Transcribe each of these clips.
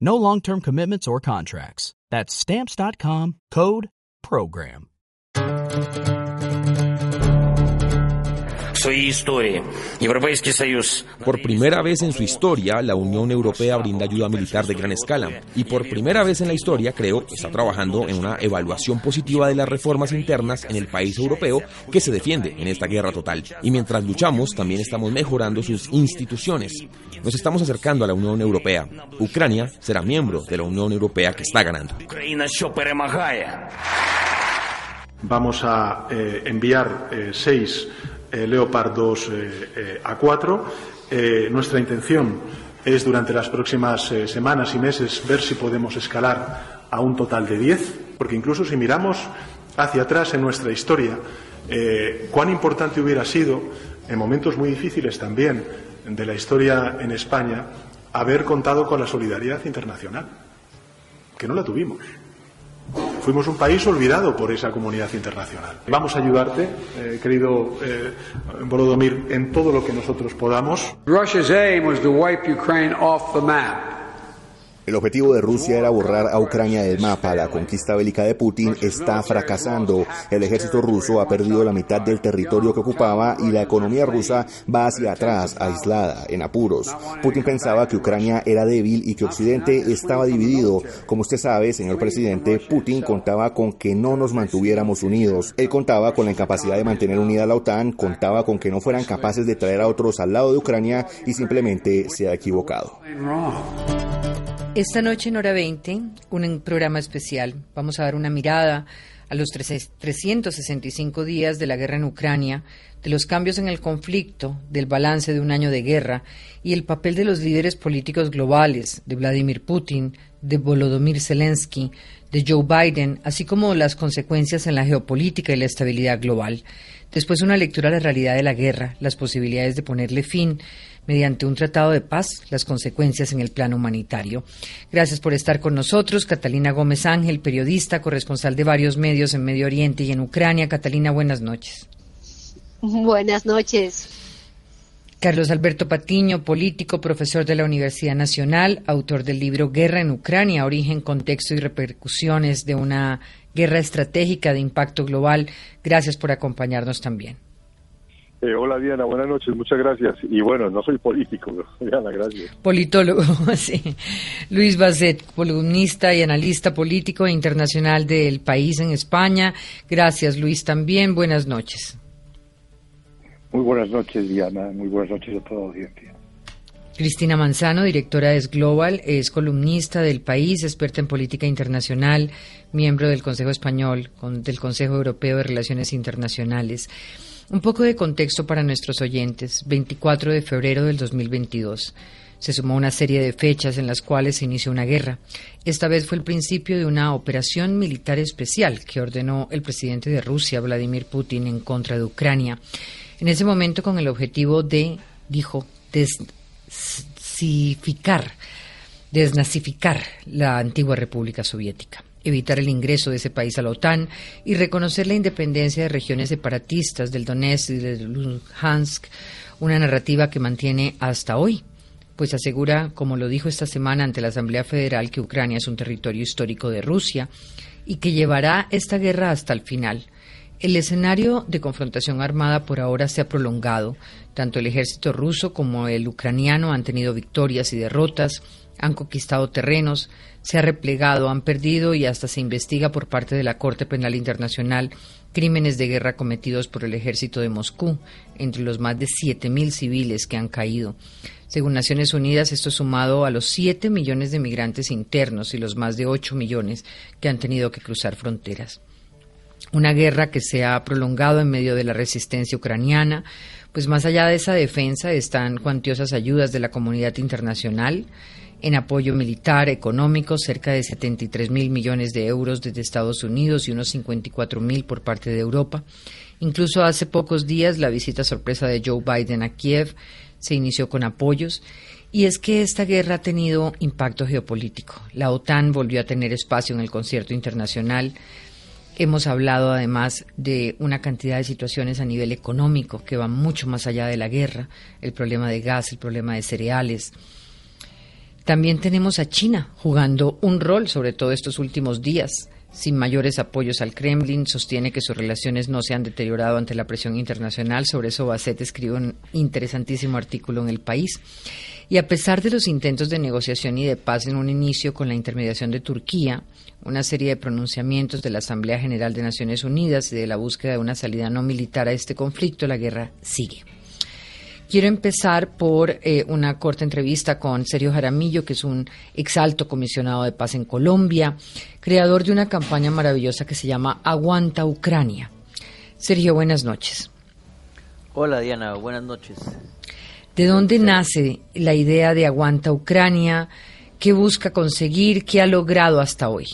No long term commitments or contracts. That's Stamps.com code PROGRAM. Por primera vez en su historia, la Unión Europea brinda ayuda militar de gran escala. Y por primera vez en la historia, creo, está trabajando en una evaluación positiva de las reformas internas en el país europeo que se defiende en esta guerra total. Y mientras luchamos, también estamos mejorando sus instituciones. Nos estamos acercando a la Unión Europea. Ucrania será miembro de la Unión Europea que está ganando. Vamos a eh, enviar eh, seis eh, Leopard 2 A4. nuestra intención es durante las próximas semanas y meses ver si podemos escalar a un total de 10, porque incluso si miramos hacia atrás en nuestra historia, cuán importante hubiera sido, en momentos muy difíciles también de la historia en España, haber contado con la solidaridad internacional, que no la tuvimos. Fuimos un país olvidado por esa comunidad internacional. Vamos a ayudarte, eh, querido eh, en todo lo que nosotros podamos. Russia's aim was to wipe Ukraine off the map. El objetivo de Rusia era borrar a Ucrania del mapa. La conquista bélica de Putin está fracasando. El ejército ruso ha perdido la mitad del territorio que ocupaba y la economía rusa va hacia atrás, aislada, en apuros. Putin pensaba que Ucrania era débil y que Occidente estaba dividido. Como usted sabe, señor presidente, Putin contaba con que no nos mantuviéramos unidos. Él contaba con la incapacidad de mantener unida la OTAN, contaba con que no fueran capaces de traer a otros al lado de Ucrania y simplemente se ha equivocado. Esta noche en hora 20, un programa especial. Vamos a dar una mirada a los 365 días de la guerra en Ucrania, de los cambios en el conflicto, del balance de un año de guerra y el papel de los líderes políticos globales, de Vladimir Putin, de Volodymyr Zelensky, de Joe Biden, así como las consecuencias en la geopolítica y la estabilidad global. Después una lectura de la realidad de la guerra, las posibilidades de ponerle fin mediante un tratado de paz, las consecuencias en el plano humanitario. Gracias por estar con nosotros. Catalina Gómez Ángel, periodista, corresponsal de varios medios en Medio Oriente y en Ucrania. Catalina, buenas noches. Buenas noches. Carlos Alberto Patiño, político, profesor de la Universidad Nacional, autor del libro Guerra en Ucrania, origen, contexto y repercusiones de una guerra estratégica de impacto global. Gracias por acompañarnos también. Eh, hola Diana, buenas noches, muchas gracias. Y bueno, no soy político, Diana, gracias. Politólogo, sí. Luis Basset, columnista y analista político e internacional del país en España. Gracias Luis también, buenas noches. Muy buenas noches Diana, muy buenas noches a toda la audiencia. Cristina Manzano, directora de Global, es columnista del país, experta en política internacional, miembro del Consejo Español, del Consejo Europeo de Relaciones Internacionales. Un poco de contexto para nuestros oyentes. 24 de febrero del 2022. Se sumó una serie de fechas en las cuales se inició una guerra. Esta vez fue el principio de una operación militar especial que ordenó el presidente de Rusia, Vladimir Putin, en contra de Ucrania. En ese momento con el objetivo de, dijo, desnazificar, desnazificar la antigua República Soviética evitar el ingreso de ese país a la OTAN y reconocer la independencia de regiones separatistas del Donetsk y del Luhansk, una narrativa que mantiene hasta hoy, pues asegura, como lo dijo esta semana ante la Asamblea Federal, que Ucrania es un territorio histórico de Rusia y que llevará esta guerra hasta el final. El escenario de confrontación armada por ahora se ha prolongado. Tanto el ejército ruso como el ucraniano han tenido victorias y derrotas, han conquistado terrenos, se ha replegado, han perdido y hasta se investiga por parte de la Corte Penal Internacional crímenes de guerra cometidos por el ejército de Moscú, entre los más de 7.000 civiles que han caído. Según Naciones Unidas, esto sumado a los 7 millones de migrantes internos y los más de 8 millones que han tenido que cruzar fronteras. Una guerra que se ha prolongado en medio de la resistencia ucraniana, pues más allá de esa defensa están cuantiosas ayudas de la comunidad internacional en apoyo militar, económico, cerca de 73 mil millones de euros desde Estados Unidos y unos 54 mil por parte de Europa. Incluso hace pocos días la visita sorpresa de Joe Biden a Kiev se inició con apoyos. Y es que esta guerra ha tenido impacto geopolítico. La OTAN volvió a tener espacio en el concierto internacional. Hemos hablado además de una cantidad de situaciones a nivel económico que van mucho más allá de la guerra, el problema de gas, el problema de cereales. También tenemos a China jugando un rol, sobre todo estos últimos días sin mayores apoyos al Kremlin, sostiene que sus relaciones no se han deteriorado ante la presión internacional. Sobre eso Basset escribe un interesantísimo artículo en El País. Y a pesar de los intentos de negociación y de paz en un inicio con la intermediación de Turquía, una serie de pronunciamientos de la Asamblea General de Naciones Unidas y de la búsqueda de una salida no militar a este conflicto, la guerra sigue. Quiero empezar por eh, una corta entrevista con Sergio Jaramillo, que es un exalto comisionado de paz en Colombia, creador de una campaña maravillosa que se llama Aguanta Ucrania. Sergio, buenas noches. Hola Diana, buenas noches. ¿De dónde nace la idea de Aguanta Ucrania? ¿Qué busca conseguir? ¿Qué ha logrado hasta hoy?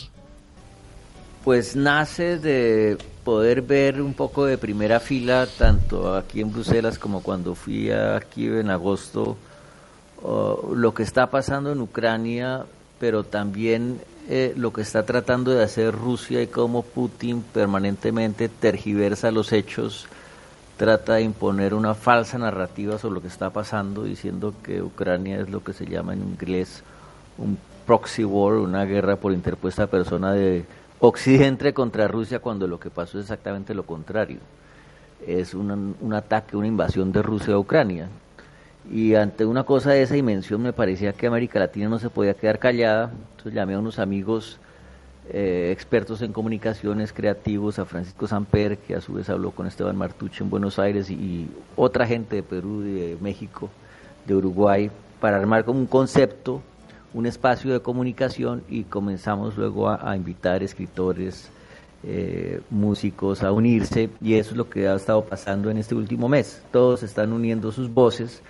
Pues nace de poder ver un poco de primera fila, tanto aquí en Bruselas como cuando fui aquí en agosto, lo que está pasando en Ucrania, pero también eh, lo que está tratando de hacer Rusia y cómo Putin permanentemente tergiversa los hechos, trata de imponer una falsa narrativa sobre lo que está pasando, diciendo que Ucrania es lo que se llama en inglés un proxy war, una guerra por interpuesta persona de Occidente contra Rusia cuando lo que pasó es exactamente lo contrario. Es un, un ataque, una invasión de Rusia a Ucrania. Y ante una cosa de esa dimensión me parecía que América Latina no se podía quedar callada. Entonces llamé a unos amigos eh, expertos en comunicaciones creativos, a Francisco Samper, que a su vez habló con Esteban Martuche en Buenos Aires, y, otra gente de Perú, de México, de Uruguay, para armar como un concepto un espacio de comunicación y comenzamos luego a, invitar escritores, eh, músicos a unirse y eso es lo que ha estado pasando en este último mes. Todos están uniendo sus voces,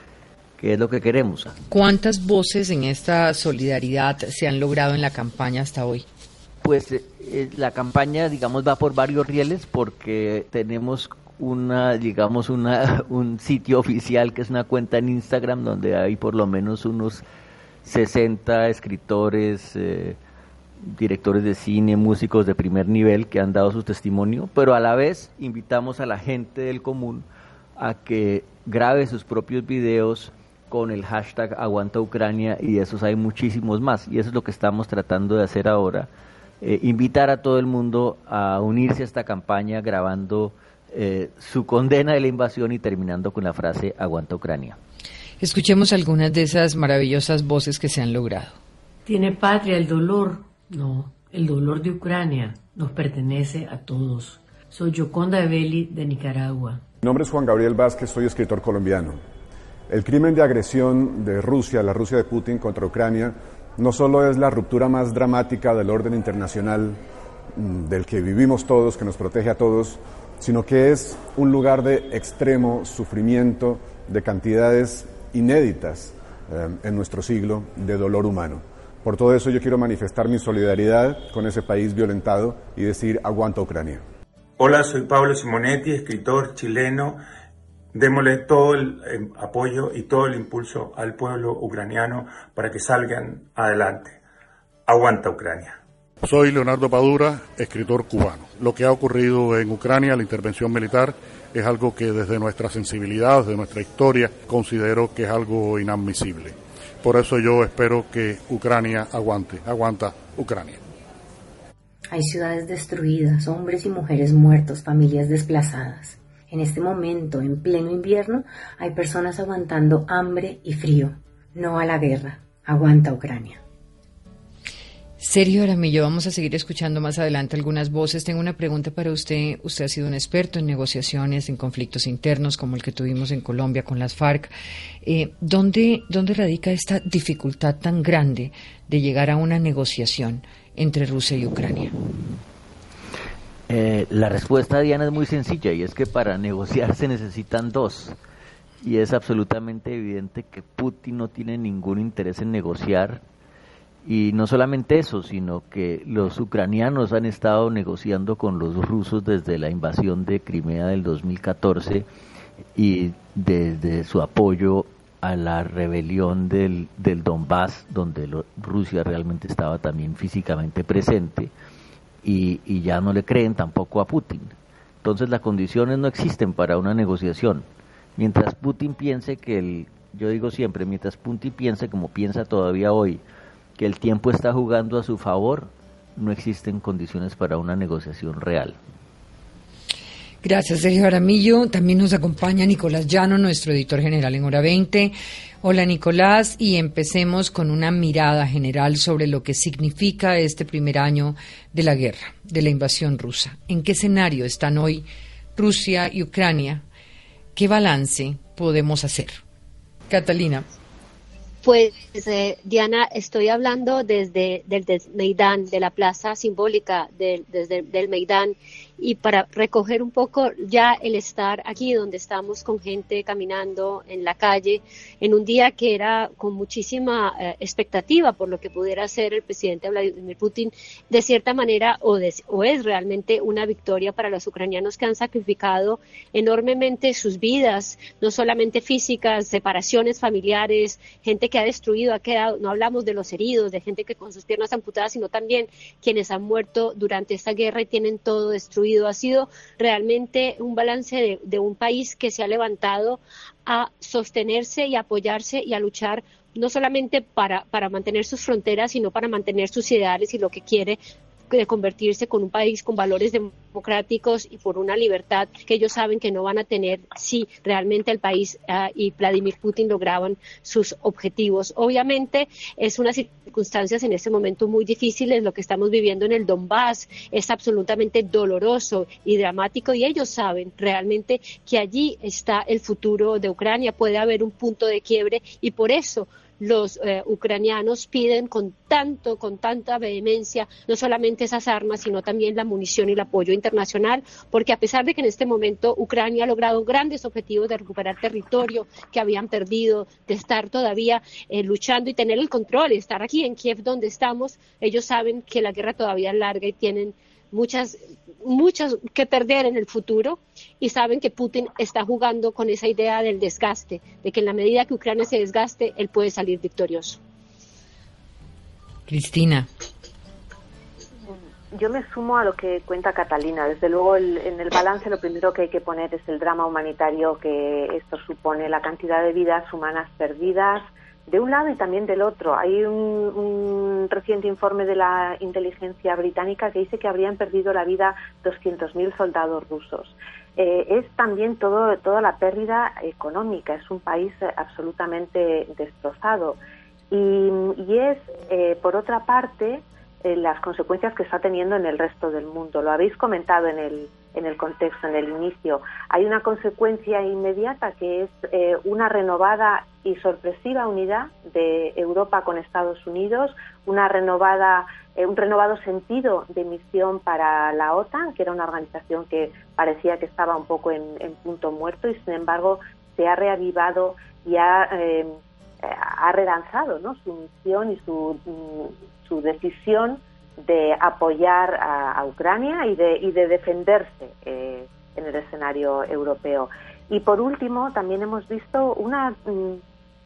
que es lo que queremos. ¿Cuántas voces en esta solidaridad se han logrado en la campaña hasta hoy? Pues eh, eh, la campaña, digamos, va por varios rieles porque tenemos una, digamos, una, un sitio oficial que es una cuenta en Instagram donde hay por lo menos unos 60 escritores, eh, directores de cine, músicos de primer nivel que han dado su testimonio, pero a la vez invitamos a la gente del común a que grabe sus propios videos con el hashtag Aguanta Ucrania y de esos hay muchísimos más y eso es lo que estamos tratando de hacer ahora, eh, invitar a todo el mundo a unirse a esta campaña grabando eh, su condena de la invasión y terminando con la frase Aguanta Ucrania. Escuchemos algunas de esas maravillosas voces que se han logrado. ¿Tiene patria el dolor? No, el dolor de Ucrania nos pertenece a todos. Soy Yoconda Belli de Nicaragua. Mi nombre es Juan Gabriel Vázquez, soy escritor colombiano. El crimen de agresión de Rusia, la Rusia de Putin contra Ucrania, no solo es la ruptura más dramática del orden internacional mm, del que vivimos todos, que nos protege a todos, sino que es un lugar de extremo sufrimiento de cantidades inéditas eh, en nuestro siglo de dolor humano. Por todo eso yo quiero manifestar mi solidaridad con ese país violentado y decir aguanta Ucrania. Hola, soy Pablo Simonetti, escritor chileno. Démosle todo el eh, apoyo y todo el impulso al pueblo ucraniano para que salgan adelante. Aguanta Ucrania. Soy Leonardo Padura, escritor cubano. Lo que ha ocurrido en Ucrania, la intervención militar, es algo que desde nuestra sensibilidad, desde nuestra historia, considero que es algo inadmisible. Por eso yo espero que Ucrania aguante, aguanta Ucrania. Hay ciudades destruidas, hombres y mujeres muertos, familias desplazadas. En este momento, en pleno invierno, hay personas aguantando hambre y frío. No a la guerra. Aguanta Ucrania. Sergio Aramillo, vamos a seguir escuchando más adelante algunas voces. Tengo una pregunta para usted. Usted ha sido un experto en negociaciones, en conflictos internos, como el que tuvimos en Colombia con las FARC. Eh, ¿dónde, ¿Dónde radica esta dificultad tan grande de llegar a una negociación entre Rusia y Ucrania? Eh, la respuesta, Diana, es muy sencilla y es que para negociar se necesitan dos. Y es absolutamente evidente que Putin no tiene ningún interés en negociar y no solamente eso, sino que los ucranianos han estado negociando con los rusos desde la invasión de Crimea del 2014 y desde su apoyo a la rebelión del, del Donbass, donde Rusia realmente estaba también físicamente presente, y, y ya no le creen tampoco a Putin. Entonces las condiciones no existen para una negociación. Mientras Putin piense que el, yo digo siempre, mientras Putin piense como piensa todavía hoy, que el tiempo está jugando a su favor, no existen condiciones para una negociación real. Gracias, Sergio Aramillo. También nos acompaña Nicolás Llano, nuestro editor general en Hora 20. Hola, Nicolás, y empecemos con una mirada general sobre lo que significa este primer año de la guerra, de la invasión rusa. ¿En qué escenario están hoy Rusia y Ucrania? ¿Qué balance podemos hacer? Catalina. Pues eh, Diana, estoy hablando desde del, Meidán, de la plaza simbólica del, desde del Meidán y para recoger un poco ya el estar aquí donde estamos con gente caminando en la calle en un día que era con muchísima eh, expectativa por lo que pudiera hacer el presidente Vladimir Putin de cierta manera o, o es realmente una victoria para los ucranianos que han sacrificado enormemente sus vidas, no solamente físicas, separaciones familiares, gente que ha destruido, ha quedado, no hablamos de los heridos, de gente que con sus piernas amputadas, sino también quienes han muerto durante esta guerra y tienen todo destruido ha sido realmente un balance de, un país que se ha levantado a sostenerse y apoyarse y a luchar no solamente para, para mantener sus fronteras, sino para mantener sus ideales y lo que quiere de convertirse con un país con valores democráticos y por una libertad que ellos saben que no van a tener si realmente el país ah, y Vladimir Putin lograban sus objetivos. Obviamente es unas circunstancias en este momento muy difíciles, lo que estamos viviendo en el Donbass es absolutamente doloroso y dramático y ellos saben realmente que allí está el futuro de Ucrania, puede haber un punto de quiebre y por eso los eh, ucranianos piden con tanto, con tanta vehemencia, no solamente esas armas, sino también la munición y el apoyo internacional, porque a pesar de que en este momento Ucrania ha logrado grandes objetivos de recuperar territorio que habían perdido, de estar todavía eh, luchando y tener el control, estar aquí en Kiev donde estamos, ellos saben que la guerra todavía es larga y tienen muchas, muchas que perder en el futuro y saben que Putin está jugando con esa idea del desgaste, de que en la medida que Ucrania se desgaste, él puede salir victorioso. Cristina. Yo me sumo a lo que cuenta Catalina. Desde luego, en el balance lo primero que hay que poner es el drama humanitario que esto supone, la cantidad de vidas humanas perdidas, de un lado y también del otro. Hay un, reciente informe de la inteligencia británica que dice que habrían perdido la vida 200.000 soldados rusos. Eh, es también todo, toda la pérdida económica. Es un país absolutamente destrozado. Y, es, eh, por otra parte, eh, las consecuencias que está teniendo en el resto del mundo. Lo habéis comentado en el, en el contexto, en el inicio. Hay una consecuencia inmediata que es eh, una renovada y sorpresiva unidad de Europa con Estados Unidos, una renovada, eh, un renovado sentido de misión para la OTAN, que era una organización que parecía que estaba un poco en, punto muerto y sin embargo se ha reavivado y ha, eh, ha relanzado ¿no? su misión y su, mm, su decisión de apoyar a, Ucrania y de, y de defenderse eh, en el escenario europeo. Y por último, también hemos visto una mm,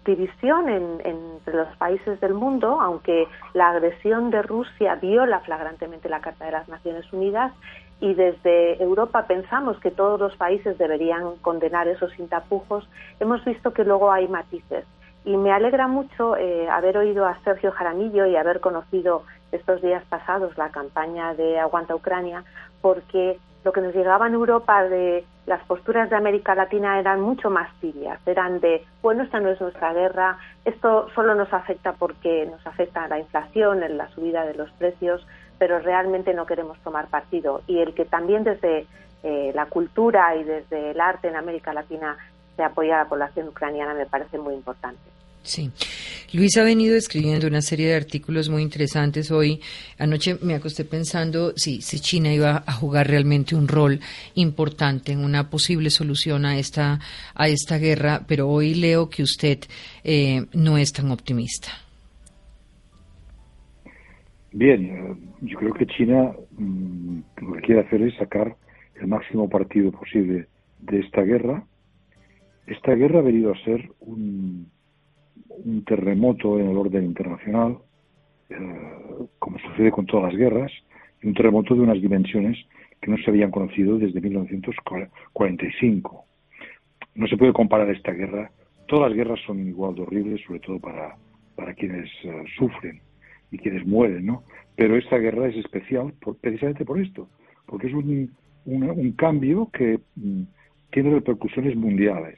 división entre los países del mundo, aunque la agresión de Rusia viola flagrantemente la Carta de las Naciones Unidas y desde Europa pensamos que todos los países deberían condenar esos sin tapujos, hemos visto que luego hay matices. Y me alegra mucho eh, haber oído a Sergio Jaramillo y haber conocido estos días pasados la campaña de Aguanta Ucrania, porque lo que nos llegaba en Europa de las posturas de América Latina eran mucho más tibias, eran de, bueno, esta no es nuestra guerra, esto solo nos afecta porque nos afecta la inflación, la subida de los precios, pero realmente no queremos tomar partido. Y el que también desde eh, la cultura y desde el arte en América Latina se apoya a la población ucraniana me parece muy importante. Sí. Luis ha venido escribiendo una serie de artículos muy interesantes hoy. Anoche me acosté pensando si, si China iba a jugar realmente un rol importante en una posible solución a esta, a esta guerra, pero hoy leo que usted eh, no es tan optimista. Bien, eh, yo creo que China mm, lo que quiere hacer es sacar el máximo partido posible de esta guerra. Esta guerra ha venido a ser un un terremoto en el orden internacional, eh, como sucede con todas las guerras, y un terremoto de unas dimensiones que no se habían conocido desde 1945. No se puede comparar esta guerra. Todas las guerras son igual de horribles, sobre todo para, para quienes eh, sufren y quienes mueren, ¿no? Pero esta guerra es especial precisamente por esto, porque es un, un cambio que mm, tiene repercusiones mundiales.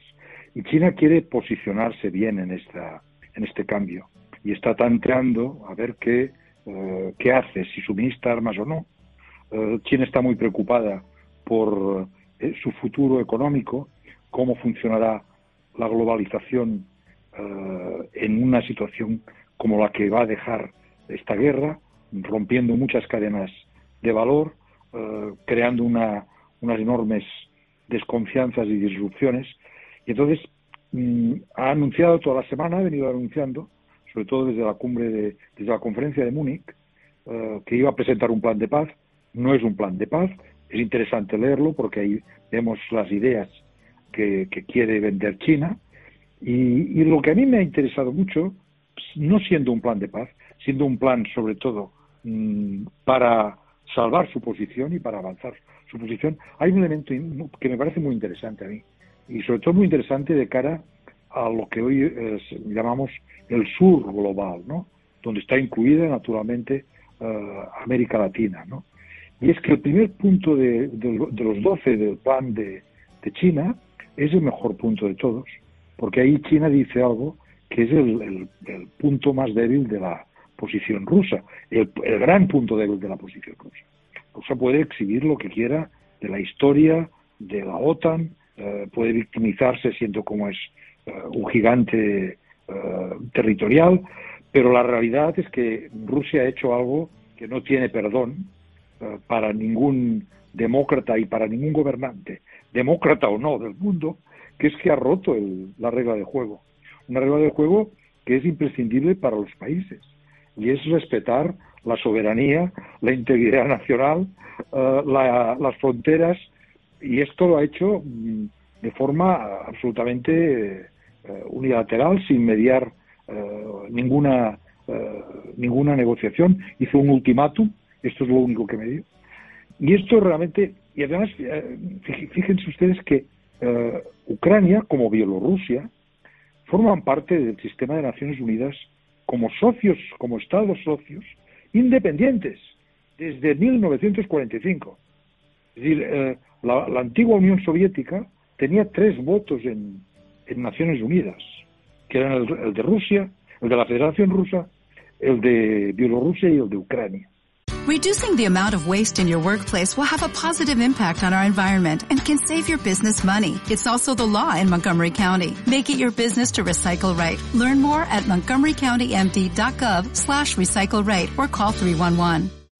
Y China quiere posicionarse bien en, esta, en este cambio y está tanteando a ver qué, eh, qué hace, si suministra armas o no. Eh, China está muy preocupada por eh, su futuro económico, cómo funcionará la globalización en una situación como la que va a dejar esta guerra, rompiendo muchas cadenas de valor, creando una, unas enormes desconfianzas y disrupciones y entonces mm, ha anunciado toda la semana, ha venido anunciando, sobre todo desde la cumbre, de, desde la conferencia de Múnich, eh, que iba a presentar un plan de paz. No es un plan de paz, es interesante leerlo porque ahí vemos las ideas que, quiere vender China. Y, lo que a mí me ha interesado mucho, no siendo un plan de paz, siendo un plan sobre todo mm, para salvar su posición y para avanzar su posición, hay un elemento que me parece muy interesante a mí y sobre todo muy interesante de cara a lo que hoy llamamos el sur global, ¿no? donde está incluida naturalmente eh, América Latina. ¿no? Y es que el primer punto de, los 12 del plan de, China es el mejor punto de todos, porque ahí China dice algo que es el, punto más débil de la posición rusa, el, el, gran punto débil de la posición rusa. Rusia puede exhibir lo que quiera de la historia de la OTAN, eh, puede victimizarse siendo como es eh, un gigante eh, territorial, pero la realidad es que Rusia ha hecho algo que no tiene perdón para ningún demócrata y para ningún gobernante, demócrata o no del mundo, que es que ha roto la regla de juego. Una regla de juego que es imprescindible para los países y es respetar la soberanía, la integridad nacional, las fronteras y esto lo ha hecho mm, de forma absolutamente eh, unilateral, sin mediar eh, ninguna, eh, ninguna negociación. Hizo un ultimátum, esto es lo único que me dio. Y esto realmente, y además, fíjense ustedes que Ucrania, como Bielorrusia, forman parte del sistema de Naciones Unidas como socios, como Estados socios, independientes, desde 1945. Es decir, la, antigua Unión Soviética tenía tres votos en, Naciones Unidas, que eran el, de Rusia, el de la Federación Rusa, el de Bielorrusia y el de Ucrania. Reducing the amount of waste in your workplace will have a positive impact on our environment and can save your business money. It's also the law in Montgomery County. Make it your business to recycle right. Learn more at montgomerycountymd.gov slash recycle right or call 311.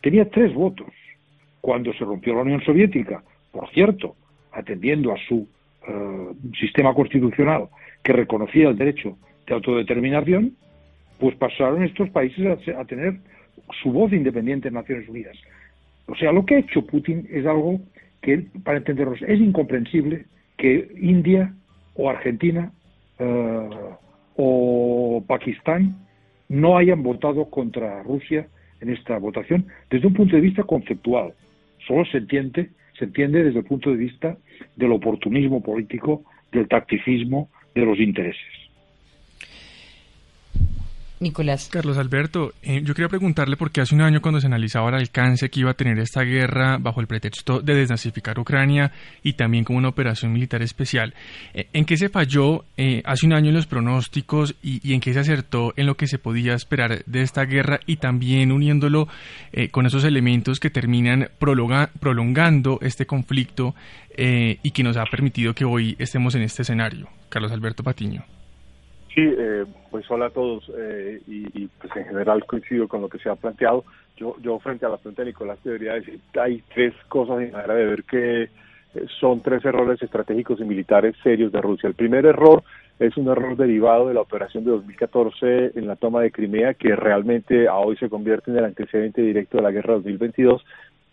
tenía tres votos. Cuando se rompió la Unión Soviética, por cierto, atendiendo a su eh, sistema constitucional que reconocía el derecho de autodeterminación, pues pasaron estos países a, tener su voz independiente en Naciones Unidas. O sea, lo que ha hecho Putin es algo que, para entendernos, es incomprensible que India o Argentina eh, o Pakistán no hayan votado contra Rusia en esta votación desde un punto de vista conceptual. Solo se entiende, se entiende desde el punto de vista del oportunismo político, del tacticismo, de los intereses. Nicolás. Carlos Alberto, eh, yo quería preguntarle porque hace un año cuando se analizaba el alcance que iba a tener esta guerra bajo el pretexto de desnazificar Ucrania y también como una operación militar especial, eh, ¿en qué se falló eh, hace un año en los pronósticos y, en qué se acertó en lo que se podía esperar de esta guerra y también uniéndolo con esos elementos que terminan prolongando este conflicto y que nos ha permitido que hoy estemos en este escenario? Carlos Alberto Patiño. Sí, eh, pues hola a todos eh, y, pues en general coincido con lo que se ha planteado. Yo, yo frente a la pregunta de Nicolás debería decir hay tres cosas en manera de ver que eh, son tres errores estratégicos y militares serios de Rusia. El primer error es un error derivado de la operación de 2014 en la toma de Crimea que realmente a hoy se convierte en el antecedente directo de la guerra de 2022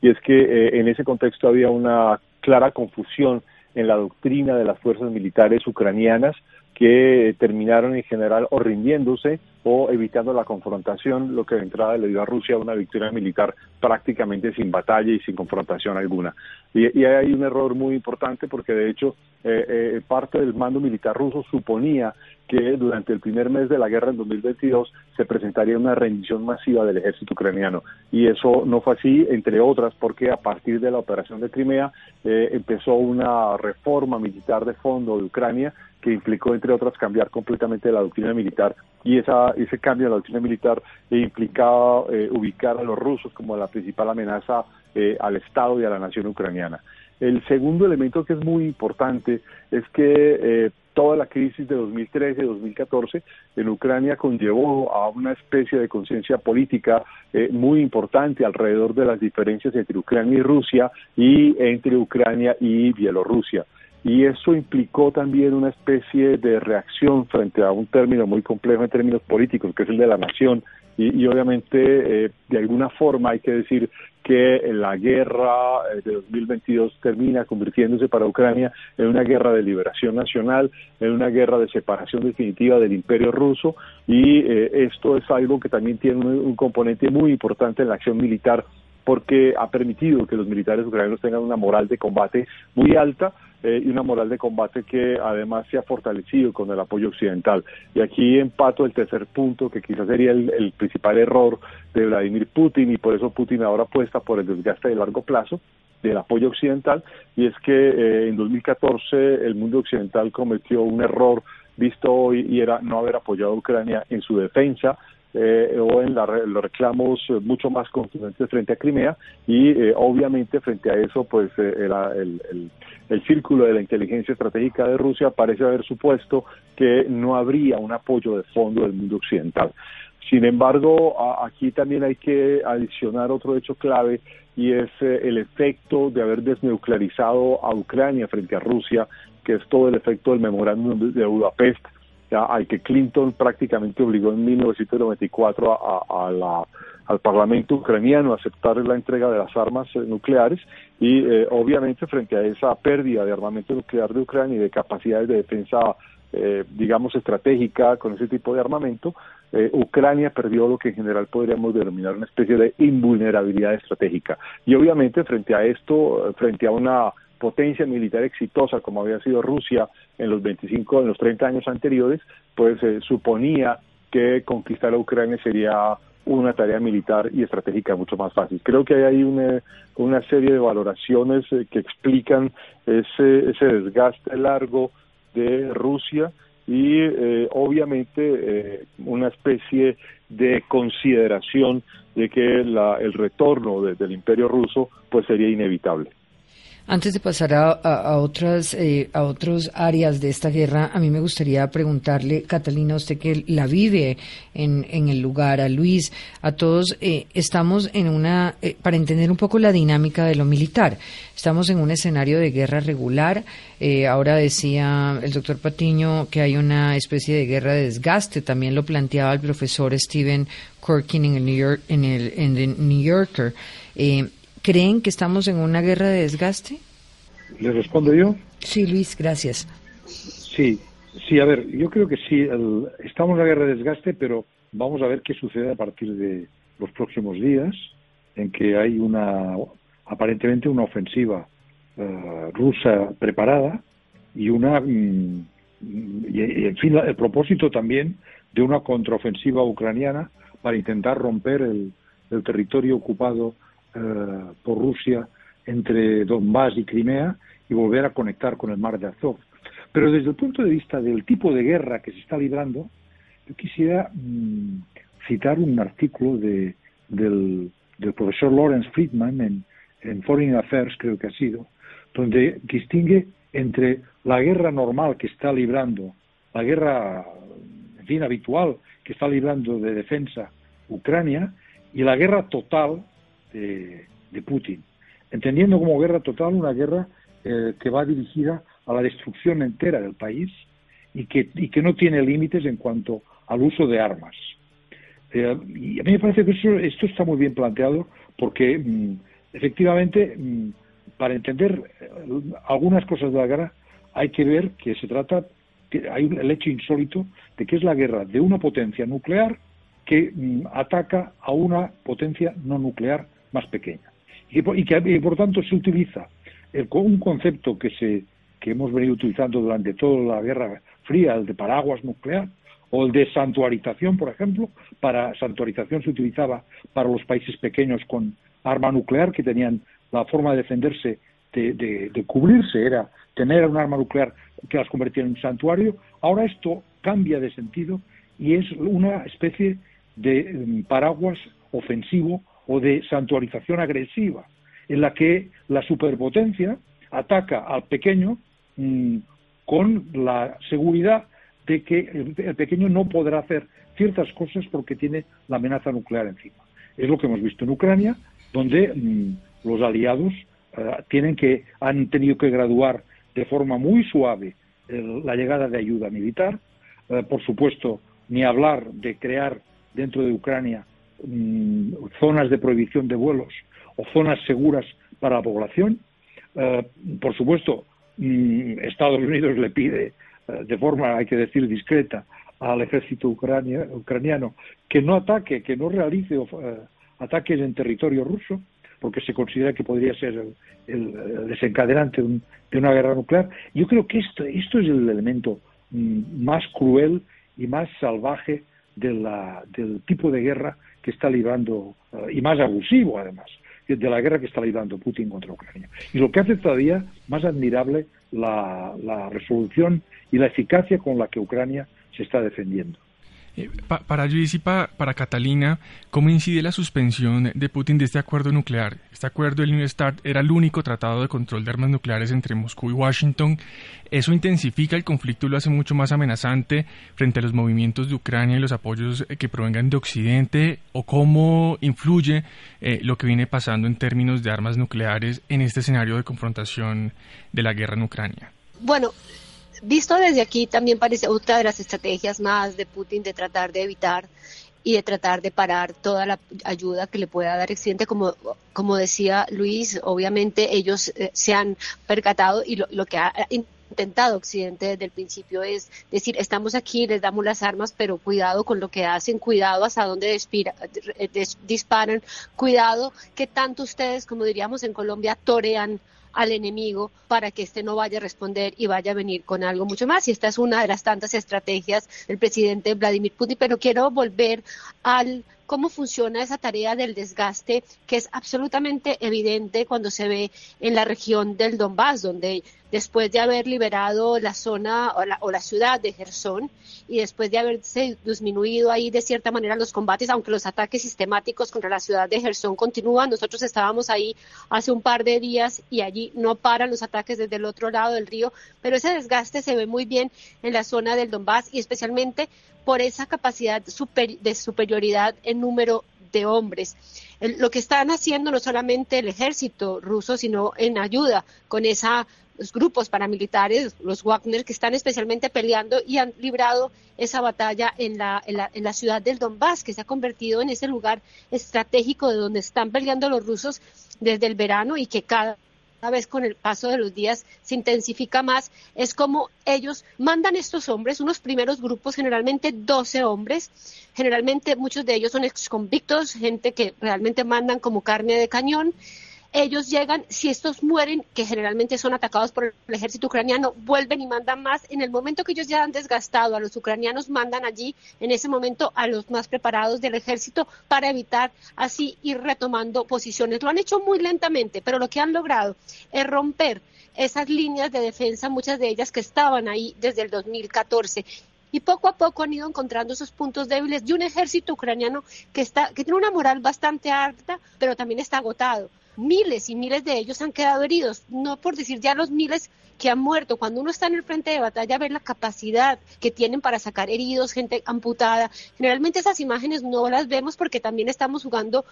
y es que en ese contexto había una clara confusión en la doctrina de las fuerzas militares ucranianas que terminaron en general o rindiéndose o evitando la confrontación, lo que de entrada le dio a Rusia una victoria militar prácticamente sin batalla y sin confrontación alguna. Y, y hay un error muy importante porque de hecho eh, eh, parte del mando militar ruso suponía que durante el primer mes de la guerra en 2022 se presentaría una rendición masiva del ejército ucraniano. Y eso no fue así, entre otras, porque a partir de la operación de Crimea eh, empezó una reforma militar de fondo de Ucrania que implicó, entre otras, cambiar completamente la doctrina militar y esa, ese cambio de la doctrina militar implicaba eh, ubicar a los rusos como la principal amenaza eh, al Estado y a la nación ucraniana. El segundo elemento que es muy importante es que eh, toda la crisis de 2013-2014 en Ucrania conllevó a una especie de conciencia política muy importante alrededor de las diferencias entre Ucrania y Rusia y entre Ucrania y Bielorrusia y eso implicó también una especie de reacción frente a un término muy complejo en términos políticos, que es el de la nación, y, obviamente eh, de alguna forma hay que decir que la guerra eh, de 2022 termina convirtiéndose para Ucrania en una guerra de liberación nacional, en una guerra de separación definitiva del imperio ruso y eh, esto es algo que también tiene un componente muy importante en la acción militar porque ha permitido que los militares ucranianos tengan una moral de combate muy alta eh, y una moral de combate que además se ha fortalecido con el apoyo occidental. Y aquí empato el tercer punto, que quizás sería el, principal error de Vladimir Putin, y por eso Putin ahora apuesta por el desgaste de largo plazo del apoyo occidental, y es que eh, en 2014 el mundo occidental cometió un error visto hoy y era no haber apoyado a Ucrania en su defensa eh, o en los reclamos mucho más contundentes frente a Crimea y eh, obviamente frente a eso pues eh, el, el, círculo de la inteligencia estratégica de Rusia parece haber supuesto que no habría un apoyo de fondo del mundo occidental. Sin embargo, aquí también hay que adicionar otro hecho clave y es el efecto de haber desnuclearizado a Ucrania frente a Rusia, que es todo el efecto del memorándum de Budapest, al que Clinton prácticamente obligó en 1994 a, la, al Parlamento ucraniano a aceptar la entrega de las armas eh, nucleares y eh, obviamente frente a esa pérdida de armamento nuclear de Ucrania y de capacidades de defensa eh, digamos estratégica con ese tipo de armamento, Ucrania perdió lo que en general podríamos denominar una especie de invulnerabilidad estratégica. Y obviamente frente a esto, frente a una potencia militar exitosa como había sido Rusia en los 25, en los 30 años anteriores, pues se suponía que conquistar a Ucrania sería una tarea militar y estratégica mucho más fácil. Creo que hay ahí una, una serie de valoraciones eh, que explican ese, ese desgaste largo de Rusia y eh, obviamente eh, una especie de consideración de que la, el retorno del imperio ruso pues sería inevitable. Antes de pasar a, otras eh, a otros áreas de esta guerra, a mí me gustaría preguntarle, Catalina, usted que la vive en, en el lugar, a Luis, a todos, eh, estamos en una, eh, para entender un poco la dinámica de lo militar, estamos en un escenario de guerra regular. ahora decía el doctor Patiño que hay una especie de guerra de desgaste, también lo planteaba el profesor Stephen Corkin en el New en el, en el New Yorker. ¿Creen que estamos en una guerra de desgaste? ¿Le respondo yo? Sí, Luis, gracias. Sí, sí, a ver, yo creo que sí, estamos en la guerra de desgaste, pero vamos a ver qué sucede a partir de los próximos días, en que hay una, aparentemente una ofensiva eh, rusa preparada y una, mm, y, en fin, el propósito también de una contraofensiva ucraniana para intentar romper el, territorio ocupado eh, por Rusia entre Donbass y Crimea y volver a conectar con el mar de Azov. Pero desde el punto de vista del tipo de guerra que se está librando, yo quisiera mm, citar un artículo de, del, profesor Lawrence Friedman en, en Foreign Affairs, creo que ha sido, donde distingue entre la guerra normal que está librando, la guerra, en fin, habitual que está librando de defensa Ucrania, y la guerra total de, Putin, entendiendo como guerra total una guerra eh, que va dirigida a la destrucción entera del país y que, y que no tiene límites en cuanto al uso de armas. Eh, y a mí me parece que esto está muy bien planteado porque mm, efectivamente mm, para entender eh, algunas cosas de la guerra hay que ver que se trata, que hay el hecho insólito de que es la guerra de una potencia nuclear que mm, ataca a una potencia no nuclear más pequeña. Y, que, por tanto se utiliza un concepto que, se, que hemos venido utilizando durante toda la Guerra Fría, el de paraguas nuclear, o el de santuarización, por ejemplo. Para santuarización se utilizaba para los países pequeños con arma nuclear que tenían la forma de defenderse, de, cubrirse, era tener un arma nuclear que las convertía en un santuario. Ahora esto cambia de sentido y es una especie de mm, paraguas ofensivo o de santuarización agresiva, en la que la superpotencia ataca al pequeño mm, con la seguridad de que el, pequeño no podrá hacer ciertas cosas porque tiene la amenaza nuclear encima. Es lo que hemos visto en Ucrania, donde mm, los aliados eh, tienen que, han tenido que graduar de forma muy suave la llegada de ayuda militar. Eh, por supuesto, ni hablar de crear dentro de Ucrania mm, zonas de prohibición de vuelos o zonas seguras para la población. Eh, por supuesto, mm, Estados Unidos le pide de forma, hay que decir, discreta al ejército ucraniano que no ataque, que no realice ataques en territorio ruso porque se considera que podría ser el, desencadenante de, una guerra nuclear. Yo creo que esto, esto es el elemento mm, más cruel y más salvaje de del tipo de guerra que está librando, eh, y más abusivo además, de la guerra que está librando Putin contra Ucrania. Y lo que hace todavía más admirable la, la resolución y la eficacia con la que Ucrania se está defendiendo. Eh, para Luis y para Catalina, ¿cómo incide la suspensión de Putin de este acuerdo nuclear? Este acuerdo del New START era el único tratado de control de armas nucleares entre Moscú y Washington. ¿Eso intensifica el conflicto y lo hace mucho más amenazante frente a los movimientos de Ucrania y los apoyos eh, que provengan de Occidente? ¿O cómo influye eh, lo que viene pasando en términos de armas nucleares en este escenario de confrontación de la guerra en Ucrania? Bueno, visto desde aquí también parece otra de las estrategias más de Putin de tratar de evitar y de tratar de parar toda la ayuda que le pueda dar Occidente. Como, como decía Luis, obviamente ellos eh, se han percatado y lo, que ha intentado Occidente desde el principio es decir, estamos aquí, les damos las armas, pero cuidado con lo que hacen, cuidado hasta dónde disparan, cuidado que tanto ustedes, como diríamos en Colombia, torean al enemigo para que éste no vaya a responder y vaya a venir con algo mucho más. Y esta es una de las tantas estrategias del presidente Vladimir Putin. Pero quiero volver al cómo funciona esa tarea del desgaste que es absolutamente evidente cuando se ve en la región del Donbass, donde después de haber liberado la zona o la, ciudad de Gerson y después de haberse disminuido ahí de cierta manera los combates, aunque los ataques sistemáticos contra la ciudad de Gerson continúan, nosotros estábamos ahí hace un par de días y allí no paran los ataques desde el otro lado del río, pero ese desgaste se ve muy bien en la zona del Donbass y especialmente por esa capacidad de superioridad en número de hombres. lo que están haciendo no solamente el ejército ruso, sino en ayuda con esa los grupos paramilitares, los Wagner, que están especialmente peleando y han librado esa batalla en la, en la, en la ciudad del Donbass, que se ha convertido en ese lugar estratégico de donde están peleando los rusos desde el verano y que cada cada vez con el paso de los días se intensifica más, es como ellos mandan estos hombres, unos primeros grupos, generalmente 12 hombres, generalmente muchos de ellos son exconvictos, gente que realmente mandan como carne de cañón, ellos llegan, si estos mueren, que generalmente son atacados por el ejército ucraniano, vuelven y mandan más. En el momento que ellos ya han desgastado a los ucranianos, mandan allí, en ese momento, a los más preparados del ejército para evitar así ir retomando posiciones. Lo han hecho muy lentamente, pero lo que han logrado es romper esas líneas de defensa, muchas de ellas que estaban ahí desde el 2014 y poco a poco han ido encontrando esos puntos débiles de un ejército ucraniano que está que tiene una moral bastante alta, pero también está agotado miles y miles de ellos han quedado heridos, no por decir ya los miles que han muerto. Cuando uno está en el frente de batalla, ver la capacidad que tienen para sacar heridos, gente amputada. Generalmente esas imágenes no las vemos porque también estamos jugando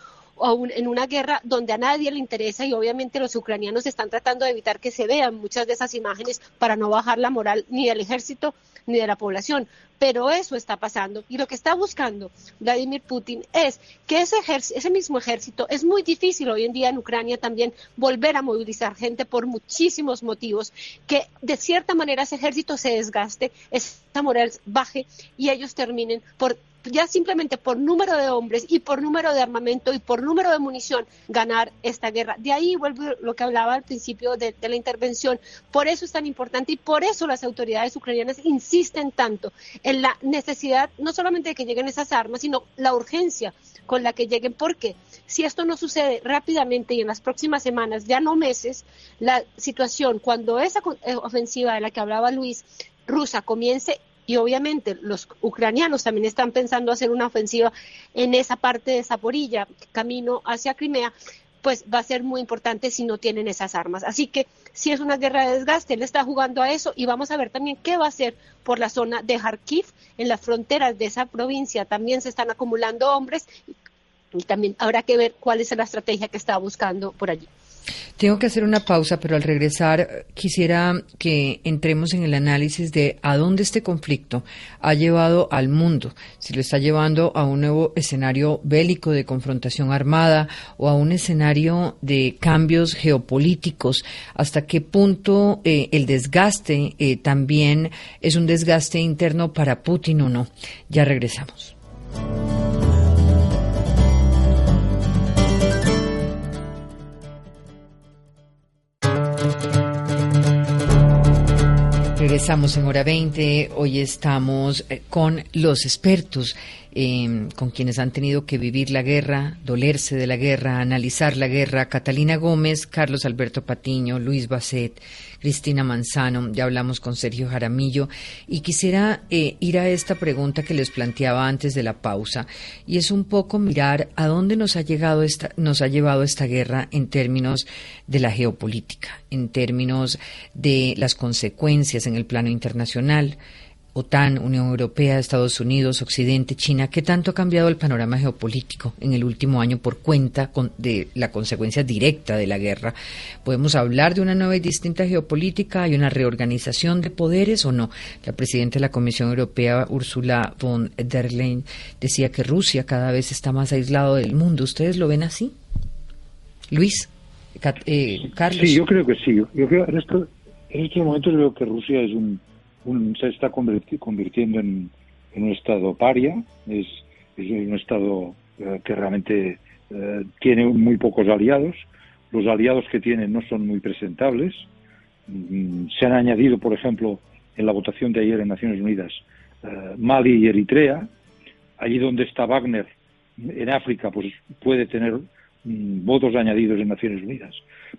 en una guerra donde a nadie le interesa y obviamente los ucranianos están tratando de evitar que se vean muchas de esas imágenes para no bajar la moral ni del ejército ni de la población. Pero eso está pasando y lo que está buscando Vladimir Putin es que ese, ese mismo ejército, es muy difícil hoy en día en Ucrania también volver a movilizar gente por muchísimos motivos, que de cierta manera ese ejército se desgaste, esa moral baje y ellos terminen por ya simplemente por número de hombres y por número de armamento y por número de munición ganar esta guerra. De ahí vuelve lo que hablaba al principio de, la intervención. Por eso es tan importante y por eso las autoridades ucranianas insisten tanto en la necesidad no solamente de que lleguen esas armas, sino la urgencia con la que lleguen, porque si esto no sucede rápidamente y en las próximas semanas, ya no meses, la situación, cuando esa eh, ofensiva de la que hablaba Luis, rusa comience y obviamente los ucranianos también están pensando hacer una ofensiva en esa parte de Zaporilla, camino hacia Crimea, pues va a ser muy importante si no tienen esas armas. Así que si es una guerra de desgaste, él está jugando a eso y vamos a ver también qué va a hacer por la zona de Kharkiv, en las fronteras de esa provincia también se están acumulando hombres y también habrá que ver cuál es la estrategia que está buscando por allí. Tengo que hacer una pausa, pero al regresar quisiera que entremos en el análisis de a dónde este conflicto ha llevado al mundo, si lo está llevando a un nuevo escenario bélico de confrontación armada o a un escenario de cambios geopolíticos, hasta qué punto eh, el desgaste eh, también es un desgaste interno para Putin o no. Ya regresamos. Regresamos en hora 20. Hoy estamos eh, con los expertos, em, con quienes han tenido que vivir la guerra, dolerse de la guerra, analizar la guerra. Catalina Gómez, Carlos Alberto Patiño, Luis Basset, Cristina Manzano, ya hablamos con Sergio Jaramillo y quisiera eh, ir a esta pregunta que les planteaba antes de la pausa y es un poco mirar a dónde nos ha llegado esta, nos ha llevado esta guerra en términos de la geopolítica, en términos de las consecuencias en el plano internacional, OTAN, Unión Europea, Estados Unidos, Occidente, China, ¿qué tanto ha cambiado el panorama geopolítico en el último año por cuenta de la consecuencia directa de la guerra? ¿Podemos hablar de una nueva y distinta geopolítica? ¿Hay una reorganización de poderes o no? La presidenta de la Comisión Europea, Ursula von der Leyen, decía que Rusia cada vez está más aislado del mundo. ¿Ustedes lo ven así? Luis, eh, Carlos. Sí, yo creo que sí. En, esto, en estos momentos creo que Rusia es un se está convirtiendo en, un Estado paria, es, un Estado eh, que realmente eh, tiene muy pocos aliados, los aliados que tiene no son muy presentables, mm, se han añadido, por ejemplo, en la votación de ayer en Naciones Unidas, eh, Mali y Eritrea, allí donde está Wagner, en África, pues puede tener mm, votos añadidos en Naciones Unidas,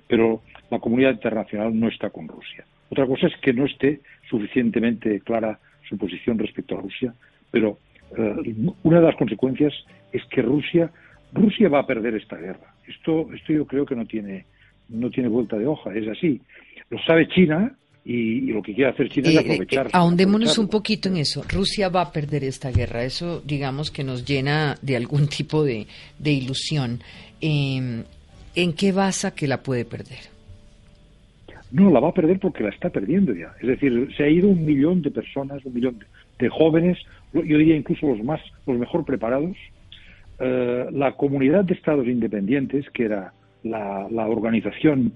pero la comunidad internacional no está con Rusia. Otra cosa es que no esté suficientemente clara su posición respecto a Rusia, pero eh, una de las consecuencias es que Rusia Rusia va a perder esta guerra. Esto esto yo creo que no tiene no tiene vuelta de hoja, es así. Lo sabe China y, lo que quiere hacer China es eh, eh, aprovechar. ahondémonos un poquito en eso. Rusia va a perder esta guerra. Eso, digamos, que nos llena de algún tipo de, de ilusión. ¿En qué basa que la puede perder? No, la va a perder porque la está perdiendo ya. Es decir, se ha ido un millón de personas, un millón de jóvenes, yo diría incluso los más, los mejor preparados. Eh, la comunidad de estados independientes, que era la, organización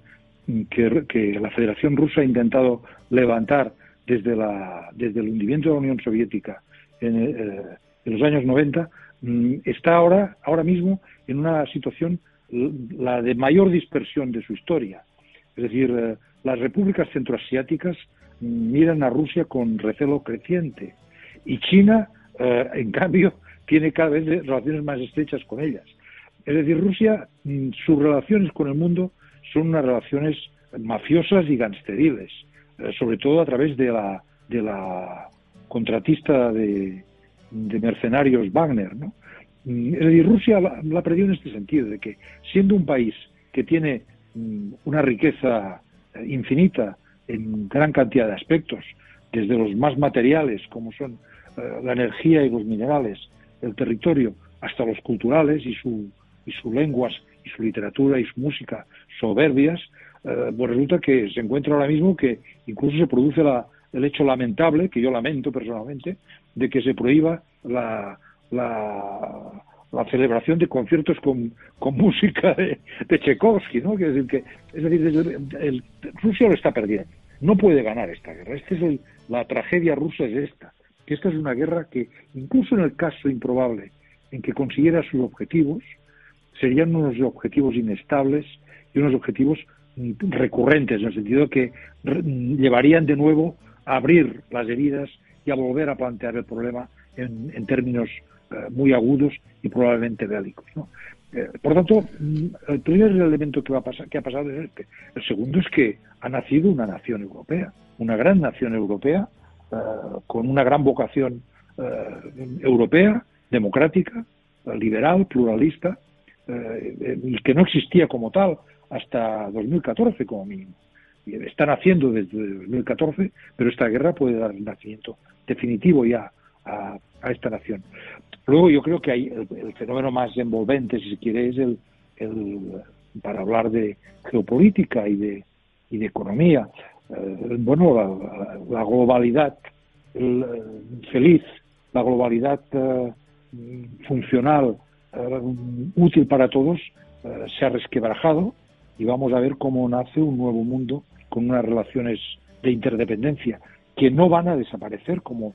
que, la Federación Rusa ha intentado levantar desde, la, desde el hundimiento de la Unión Soviética en, eh, los años 90, mm, está ahora, ahora mismo en una situación la de mayor dispersión de su historia. Es decir, eh, las repúblicas centroasiáticas miran a Rusia con recelo creciente y China, eh, en cambio, tiene cada vez relaciones más estrechas con ellas. Es decir, Rusia, mm, sus relaciones con el mundo son unas relaciones mafiosas y gangsteriles, eh, sobre todo a través de la, de la contratista de, mercenarios Wagner. ¿no? Mm, es decir, Rusia la, la perdió en este sentido, de que siendo un país que tiene mm, una riqueza infinita en gran cantidad de aspectos, desde los más materiales, como son eh, la energía y los minerales, el territorio, hasta los culturales y su sus lenguas y su literatura y su música soberbias, eh, pues resulta que se encuentra ahora mismo que incluso se produce la, el hecho lamentable, que yo lamento personalmente, de que se prohíba la, celebración de conciertos con, con música de, de, Tchaikovsky, ¿no? decir, que, es decir, el, Rusia lo está perdiendo. No puede ganar esta guerra. Esta es la tragedia rusa es esta. Que esta es una guerra que, incluso en el caso improbable en que consiguiera sus objetivos, serían unos objetivos inestables y unos objetivos recurrentes, en el sentido que llevarían de nuevo a abrir las heridas y a volver a plantear el problema en, términos eh, muy agudos y probablemente bélicos. Eh, por tanto, mm, el primer elemento que, va a pasar, que ha pasado es este. El segundo es que ha nacido una nación europea, una gran nación europea, eh, con una gran vocación europea, democrática, liberal, pluralista, eh, y que no existía como tal hasta 2014 como mínimo. Y están haciendo desde 2014, pero esta guerra puede dar nacimiento definitivo ya a, esta nación. Luego yo creo que hay el, fenómeno más envolvente, si se quiere, es el, para hablar de geopolítica y de, y de economía. Eh, bueno, la, globalidad feliz, la globalidad eh, funcional eh, útil para todos eh, se ha resquebrajado y vamos a ver cómo nace un nuevo mundo con unas relaciones de interdependencia que no van a desaparecer como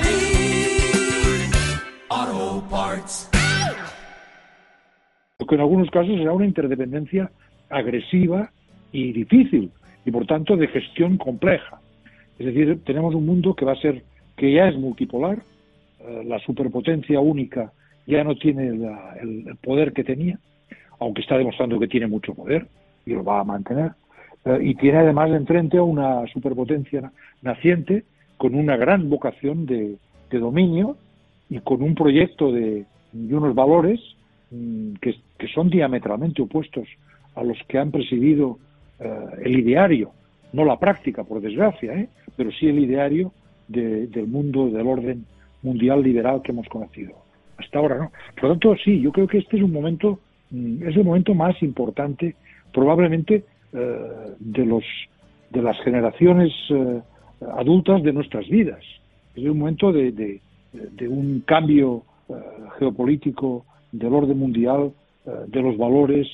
Auto Parts. en algunos casos será una interdependencia agresiva y difícil y por tanto de gestión compleja. Es decir, tenemos un mundo que va a ser, que ya es multipolar, eh, la superpotencia única ya no tiene el, poder que tenía, aunque está demostrando que tiene mucho poder y lo va a mantener, eh, y tiene además enfrente a una superpotencia naciente con una gran vocación de, dominio y con un proyecto de, y unos valores mm, que, son diametralmente opuestos a los que han presidido eh, el ideario, no la práctica, por desgracia, ¿eh? pero sí el ideario del mundo del orden mundial liberal que hemos conocido hasta ahora, ¿no? Por lo tanto, sí, yo creo que este es un momento, mm, es el momento más importante, probablemente eh, de los de las generaciones adultas de nuestras vidas. Es un momento de, de un cambio geopolítico del orden mundial, de los valores,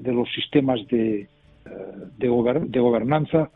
de los sistemas de, eh, de, gobernanza,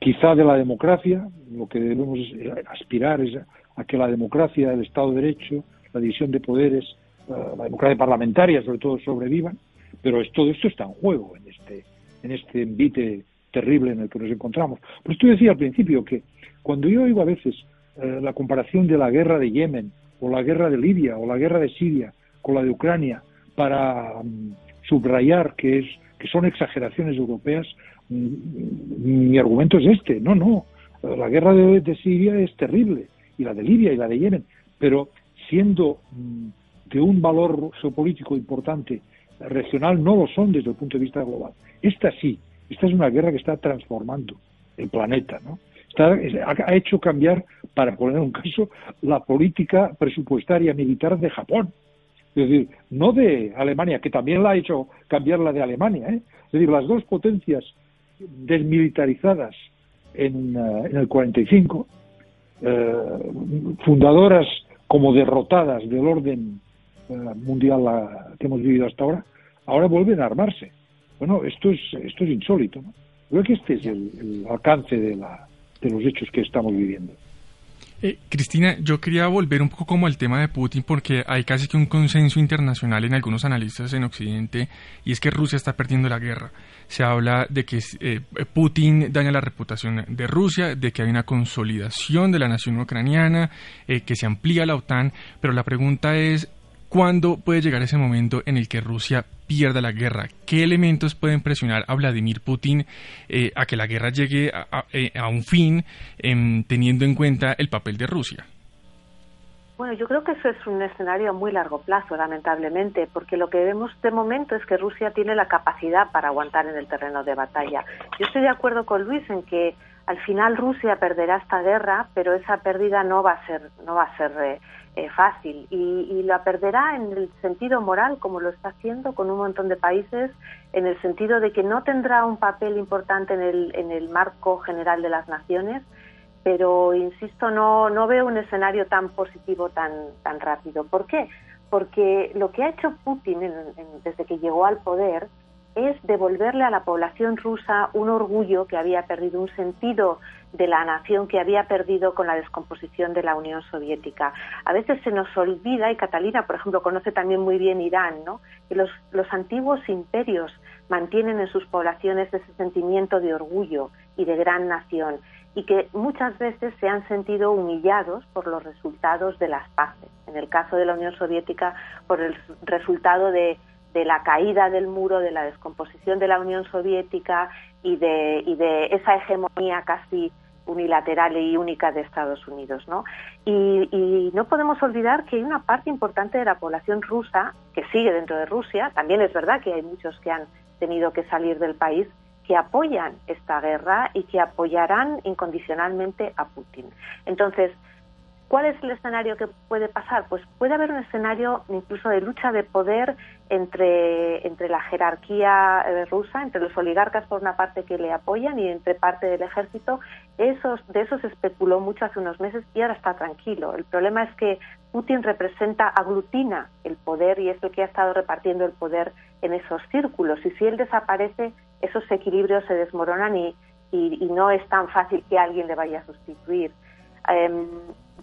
quizá de la democracia, lo que debemos aspirar es a que la democracia, el Estado de Derecho, la división de poderes, eh, la democracia parlamentaria sobre todo sobrevivan, pero todo esto está en juego en este, en este envite terrible en el que nos encontramos. Por esto decía al principio que cuando yo oigo a veces eh, la comparación de la guerra de Yemen o la guerra de Libia o la guerra de Siria con la de Ucrania para mm, subrayar que, es, que son exageraciones europeas, mm, mi argumento es este. No, no. La guerra de, Siria es terrible, y la de Libia y la de Yemen, pero siendo mm, de un valor geopolítico importante regional, no lo son desde el punto de vista global. Esta sí, esta es una guerra que está transformando el planeta, ¿no? Ha hecho cambiar, para poner un caso, la política presupuestaria militar de Japón. Es decir, no de Alemania, que también la ha hecho cambiar la de Alemania. ¿eh? Es decir, las dos potencias desmilitarizadas en, uh, en el 45, eh, fundadoras como derrotadas del orden eh, mundial que hemos vivido hasta ahora, ahora vuelven a armarse. Bueno, esto es, esto es insólito. ¿no? Creo que este es el alcance de, la, los hechos que estamos viviendo. Eh, Cristina, yo quería volver un poco como al tema de Putin porque hay casi que un consenso internacional en algunos analistas en Occidente y es que Rusia está perdiendo la guerra. Se habla de que eh, Putin daña la reputación de Rusia, de que hay una consolidación de la nación ucraniana, eh, que se amplía la OTAN, pero la pregunta es ¿Cuándo puede llegar ese momento en el que Rusia pierda la guerra? ¿Qué elementos pueden presionar a Vladimir Putin eh, a que la guerra llegue a, eh, un fin em, teniendo en cuenta el papel de Rusia? Bueno, yo creo que eso es un escenario a muy largo plazo, lamentablemente, porque lo que vemos de momento es que Rusia tiene la capacidad para aguantar en el terreno de batalla. Yo estoy de acuerdo con Luis en que al final Rusia perderá esta guerra, pero esa pérdida no va a ser, no va a ser eh, eh, fácil y, la perderá en el sentido moral, como lo está haciendo con un montón de países, en el sentido de que no tendrá un papel importante en el, en el marco general de las naciones, pero insisto, no, no veo un escenario tan positivo tan, tan rápido. ¿Por qué? Porque lo que ha hecho Putin desde que llegó al poder es devolverle a la población rusa un orgullo que había perdido, un sentido de la nación que había perdido con la descomposición de la Unión Soviética. A veces se nos olvida, y Catalina, por ejemplo, conoce también muy bien Irán, ¿no? que los, los antiguos imperios mantienen en sus poblaciones ese sentimiento de orgullo y de gran nación y que muchas veces se han sentido humillados por los resultados de las paces. En el caso de la Unión Soviética, por el resultado de, de la caída del muro, de la descomposición de la Unión Soviética y de, y esa hegemonía casi unilateral y única de Estados Unidos, ¿no? Y, no podemos olvidar que hay una parte importante de la población rusa que sigue dentro de Rusia. También es verdad que hay muchos que han tenido que salir del país que apoyan esta guerra y que apoyarán incondicionalmente a Putin. Entonces, ¿Cuál es el escenario que puede pasar? Pues puede haber un escenario incluso de lucha de poder entre, entre la jerarquía eh, rusa, entre los oligarcas por una parte que le apoyan y entre parte del ejército. Esos, de eso se especuló mucho hace unos meses y ahora está tranquilo. El problema es que Putin representa, aglutina el poder y es el que ha estado repartiendo el poder en esos círculos. Y si él desaparece, esos equilibrios se desmoronan y, y, no es tan fácil que alguien le vaya a sustituir. Em,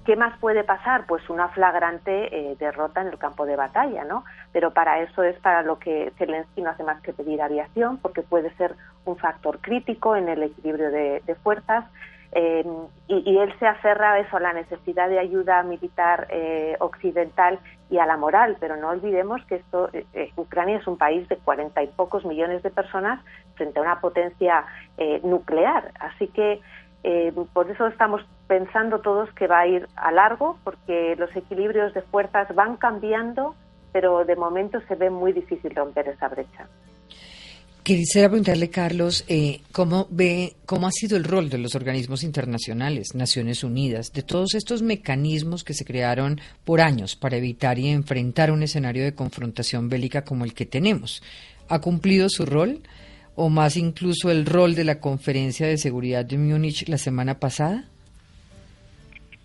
¿Qué más puede pasar? Pues una flagrante eh, derrota en el campo de batalla, ¿no? Pero para eso es para lo que Zelensky no hace más que pedir aviación, porque puede ser un factor crítico en el equilibrio de, fuerzas. Eh, y, él se aferra a eso, a la necesidad de ayuda militar eh, occidental y a la moral, pero no olvidemos que esto, Ucrania es un país de cuarenta y pocos millones de personas frente a una potencia nuclear, así que eh, por eso estamos pensando todos que va a ir a largo, porque los equilibrios de fuerzas van cambiando, pero de momento se ve muy difícil romper esa brecha. Quisiera preguntarle, Carlos, eh, ¿cómo ve, cómo ha sido el rol de los organismos internacionales, Naciones Unidas, de todos estos mecanismos que se crearon por años para evitar y enfrentar un escenario de confrontación bélica como el que tenemos? ¿Ha cumplido su rol? o más incluso el rol de la conferencia de seguridad de Múnich la semana pasada?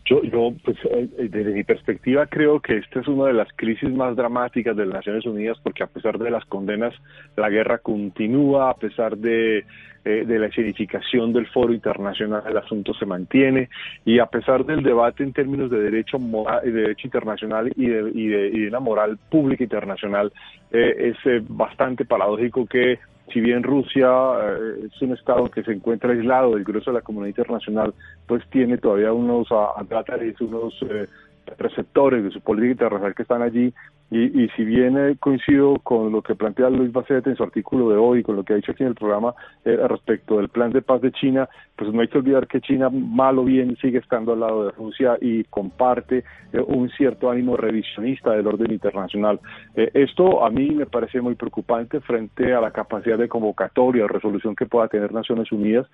Yo, yo pues, eh, eh, desde mi perspectiva, creo que esta es una de las crisis más dramáticas de las Naciones Unidas, porque a pesar de las condenas, la guerra continúa, a pesar de, eh, de la escenificación del foro internacional, el asunto se mantiene, y a pesar del debate en términos de derecho, de derecho internacional y de, y de, y de una moral pública internacional, es bastante paradójico que si bien Rusia eh, es un Estado que se encuentra aislado del grueso de la comunidad internacional, pues tiene todavía unos atlátares, unos eh, receptores de su política internacional que están allí y, si bien eh, coincido con lo que plantea Luis Bacet en su artículo de hoy, con lo que ha dicho aquí en el programa eh, respecto del plan de paz de China, pues no hay que olvidar que China, mal o bien, sigue estando al lado de Rusia y comparte eh, un cierto ánimo revisionista del orden internacional. esto a mí me parece muy preocupante frente a la capacidad de convocatoria o resolución que pueda tener Naciones Unidas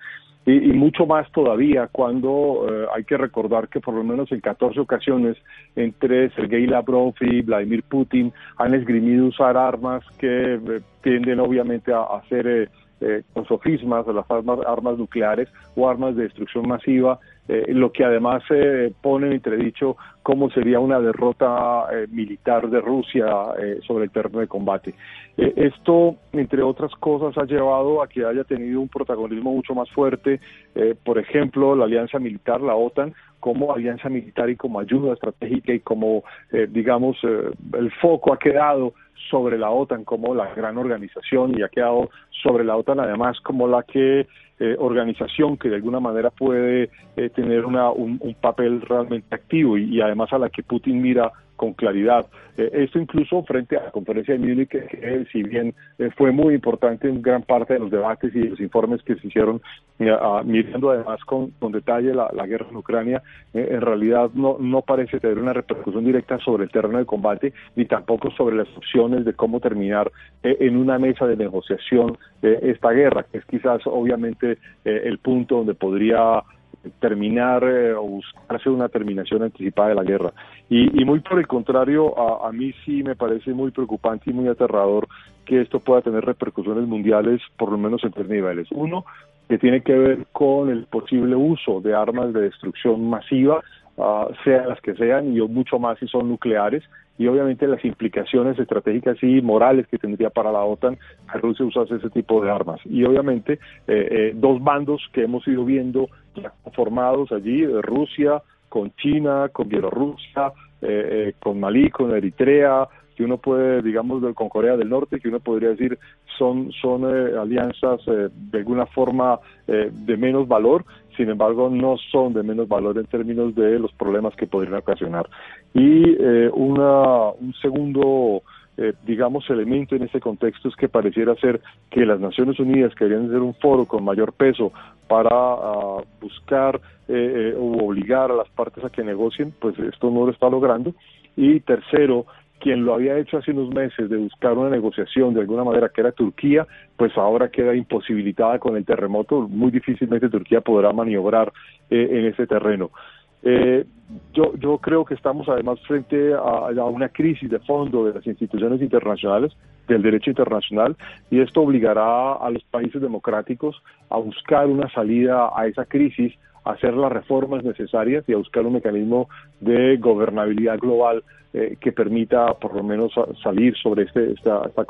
y, mucho más todavía cuando eh, hay que recordar que por lo menos en 14 ocasiones entre Sergei Lavrov y Vladimir Putin han esgrimido usar armas que eh, tienden obviamente a, a ser eh, con sofismas las armas, armas nucleares o armas de destrucción masiva, eh, lo que además eh, pone en entredicho cómo sería una derrota eh, militar de Rusia sobre el terreno de combate. esto, entre otras cosas, ha llevado a que haya tenido un protagonismo mucho más fuerte, por ejemplo, la alianza militar, la OTAN, como alianza militar y como ayuda estratégica y como, digamos, el foco ha quedado sobre la OTAN como la gran organización y ha quedado sobre la OTAN además como la que eh, organización que de alguna manera puede eh, tener una, un, papel realmente activo y, además a la que Putin mira con claridad. Eh, esto incluso frente a la conferencia de Múnich, que, si bien fue muy importante en gran parte de los debates y los informes que se hicieron, mirando además con, con detalle la, guerra en Ucrania, en realidad no, no parece tener una repercusión directa sobre el terreno de combate, ni tampoco sobre las opciones de cómo terminar en una mesa de negociación esta guerra, que es quizás obviamente eh, el punto donde podría terminar eh, o buscarse una terminación anticipada de la guerra. Y, muy por el contrario, a, mí sí me parece muy preocupante y muy aterrador que esto pueda tener repercusiones mundiales, por lo menos en tres niveles. Uno, que tiene que ver con el posible uso de armas de destrucción masiva, uh, sean las que sean, y mucho más si son nucleares, y obviamente las implicaciones estratégicas y morales que tendría para la OTAN que Rusia usase ese tipo de armas. Y obviamente eh, eh, dos bandos que hemos ido viendo ya formados allí, Rusia con China, con Bielorrusia, eh, con Malí, con Eritrea, que uno puede, digamos, con Corea del Norte, que uno podría decir son, son alianzas de alguna forma de menos valor, sin embargo no son de menos valor en términos de los problemas que podrían ocasionar. Y eh, una, un segundo, eh, digamos, elemento en este contexto es que pareciera ser que las Naciones Unidas querían ser un foro con mayor peso para uh, buscar eh, o obligar a las partes a que negocien, pues esto no lo está logrando. Y tercero, quien lo había hecho hace unos meses de buscar una negociación de alguna manera, que era Turquía, pues ahora queda imposibilitada con el terremoto. Muy difícilmente Turquía podrá maniobrar eh, en ese terreno. Eh, yo, yo creo que estamos además frente a, una crisis de fondo de las instituciones internacionales, del derecho internacional, y esto obligará a los países democráticos a buscar una salida a esa crisis, hacer las reformas necesarias y a buscar un mecanismo de gobernabilidad global eh, que permita por lo menos salir sobre este, esta, esta,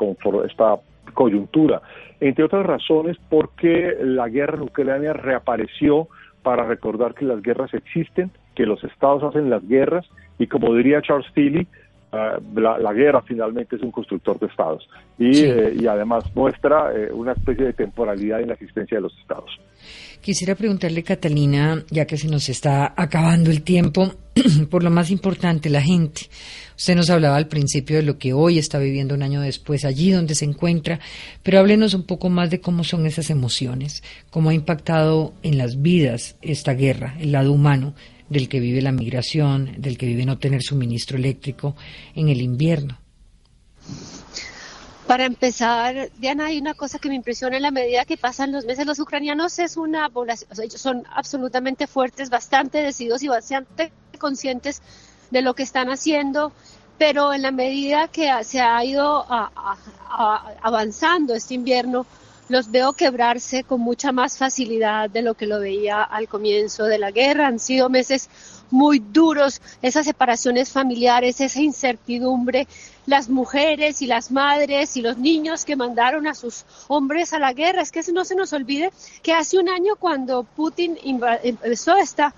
esta coyuntura. Entre otras razones porque la guerra en Ucrania reapareció para recordar que las guerras existen, que los estados hacen las guerras y como diría Charles Tilly, ah, la, guerra finalmente es un constructor de estados y, eh, y además muestra eh, una especie de temporalidad en la existencia de los estados. Quisiera preguntarle, Catalina, ya que se nos está acabando el tiempo, por lo más importante, la gente. Usted nos hablaba al principio de lo que hoy está viviendo un año después, allí donde se encuentra, pero háblenos un poco más de cómo son esas emociones, cómo ha impactado en las vidas esta guerra, el lado humano del que vive la migración, del que vive no tener suministro eléctrico en el invierno. Para empezar, Diana, hay una cosa que me impresiona en la medida que pasan los meses. Los ucranianos es una población, son absolutamente fuertes, bastante decididos y bastante conscientes de lo que están haciendo, pero en la medida que se ha ido avanzando este invierno, los veo quebrarse con mucha más facilidad de lo que lo veía al comienzo de la guerra. Han sido meses muy duros, esas separaciones familiares, esa incertidumbre, las mujeres y las madres y los niños que mandaron a sus hombres a la guerra. Es que no se nos olvide que hace un año cuando Putin empezó esta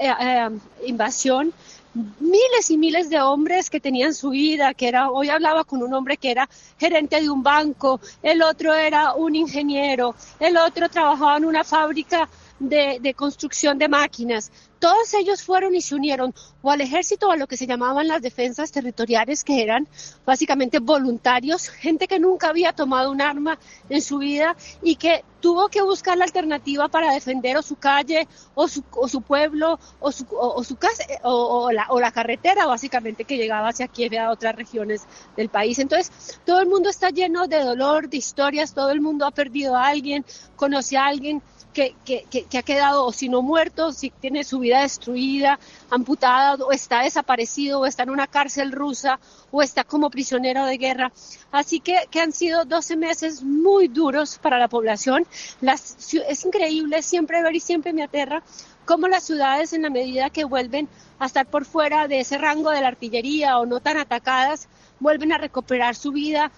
eh, eh, invasión, miles y miles de hombres que tenían su vida, que era, hoy hablaba con un hombre que era gerente de un banco, el otro era un ingeniero, el otro trabajaba en una fábrica de, construcción de máquinas. Todos ellos fueron y se unieron o al ejército o a lo que se llamaban las defensas territoriales, que eran básicamente voluntarios, gente que nunca había tomado un arma en su vida y que tuvo que buscar la alternativa para defender o su calle o su, o su pueblo o su, o, su casa o, la, o la carretera básicamente que llegaba hacia Kiev y a otras regiones del país. Entonces, todo el mundo está lleno de dolor, de historias, todo el mundo ha perdido a alguien, conoce a alguien que, que, que, ha quedado, o si no muerto, si tiene su vida destruida, amputada, o está desaparecido, o está en una cárcel rusa, o está como prisionero de guerra. Así que, que han sido 12 meses muy duros para la población. Las, es increíble siempre ver y siempre me aterra cómo las ciudades, en la medida que vuelven a estar por fuera de ese rango de la artillería o no tan atacadas, vuelven a recuperar su vida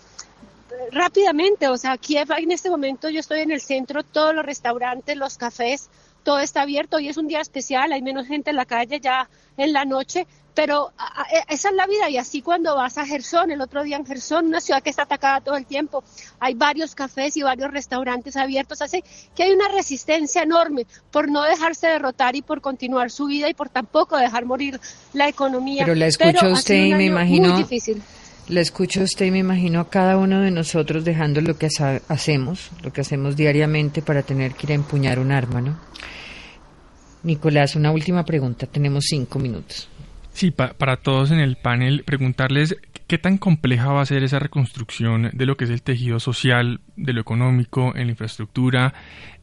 rápidamente, o sea, Kiev en este momento yo estoy en el centro, todos los restaurantes, los cafés, todo está abierto. Hoy es un día especial, hay menos gente en la calle ya en la noche, pero e, esa es la vida y así cuando vas a Gerson, el otro día en Gerson, una ciudad que está atacada todo el tiempo, hay varios cafés y varios restaurantes abiertos, así que hay una resistencia enorme por no dejarse derrotar y por continuar su vida y por tampoco dejar morir la economía. Pero la escucho usted y me imagino muy difícil la escucho usted y me imagino a cada uno de nosotros dejando lo que hacemos, lo que hacemos diariamente para tener que ir a empuñar un arma, ¿no? Nicolás, una última pregunta. Tenemos cinco minutos. Sí, para todos en el panel, preguntarles qué tan compleja va a ser esa reconstrucción de lo que es el tejido social, de lo económico, en la infraestructura,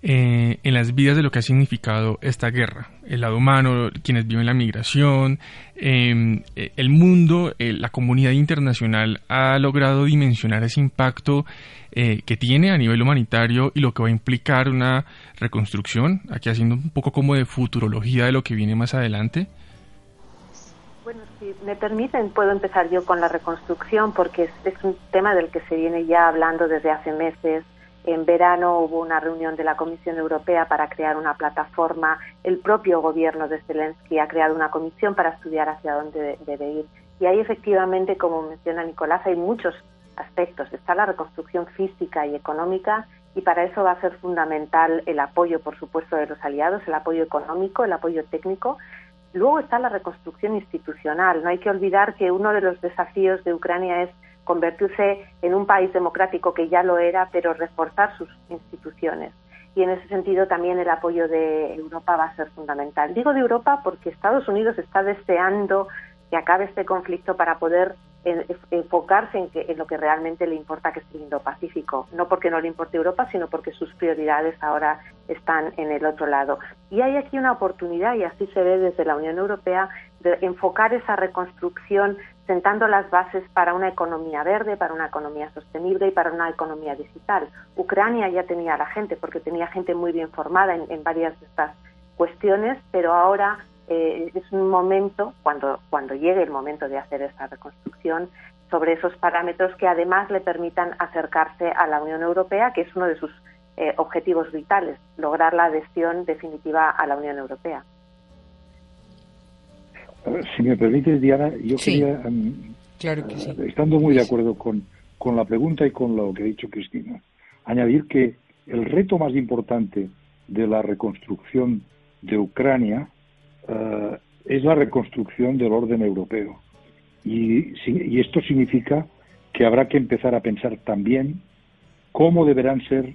eh, en las vidas de lo que ha significado esta guerra. El lado humano, quienes viven la migración, em, eh, el mundo, eh, la comunidad internacional ha logrado dimensionar ese impacto que tiene a nivel humanitario y lo que va a implicar una reconstrucción, aquí haciendo un poco como de futurología de lo que viene más adelante. Bueno, si me permiten, puedo empezar yo con la reconstrucción porque es, un tema del que se viene ya hablando desde hace meses. En verano hubo una reunión de la Comisión Europea para crear una plataforma. El propio gobierno de Zelensky ha creado una comisión para estudiar hacia dónde debe ir. Y ahí efectivamente, como menciona Nicolás, hay muchos aspectos. Está la reconstrucción física y económica y para eso va a ser fundamental el apoyo, por supuesto, de los aliados, el apoyo económico, el apoyo técnico, Luego está la reconstrucción institucional. No hay que olvidar que uno de los desafíos de Ucrania es convertirse en un país democrático que ya lo era, pero reforzar sus instituciones. Y en ese sentido también el apoyo de Europa va a ser fundamental. Digo de Europa porque Estados Unidos está deseando que acabe este conflicto para poder enfocarse en, que, en lo que realmente le importa, que es el Indo-Pacífico. No porque no le importe Europa, sino porque sus prioridades ahora están en el otro lado. Y hay aquí una oportunidad, y así se ve desde la Unión Europea, de enfocar esa reconstrucción sentando las bases para una economía verde, para una economía sostenible y para una economía digital. Ucrania ya tenía la gente, porque tenía gente muy bien formada en, en varias de estas cuestiones, pero ahora eh, es un momento, cuando, cuando llegue el momento de hacer esta reconstrucción, sobre esos parámetros que además le permitan acercarse a la Unión Europea, que es uno de sus eh, objetivos vitales, lograr la adhesión definitiva a la Unión Europea. Si me permite, Diana, yo quería, em, claro eh, estando muy de acuerdo con, con la pregunta y con lo que ha dicho Cristina, añadir que el reto más importante de la reconstrucción de Ucrania eh, es la reconstrucción del orden europeo. Y, esto significa que habrá que empezar a pensar también cómo deberán ser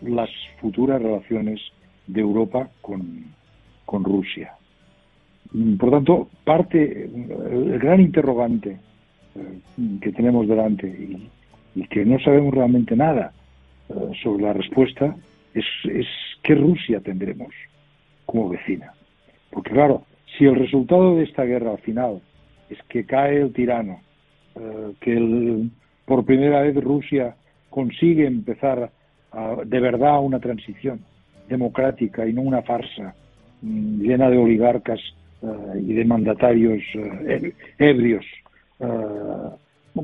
las futuras relaciones de Europa con, Rusia. Por tanto, parte, el gran interrogante eh, que tenemos delante y, que no sabemos realmente nada eh, sobre la respuesta es, es qué Rusia tendremos como vecina. Porque claro, si el resultado de esta guerra al final es que cae el tirano, eh, que por primera vez Rusia consigue empezar de verdad una transición democrática y no una farsa mm, llena de oligarcas eh, y de mandatarios eh, ebrios,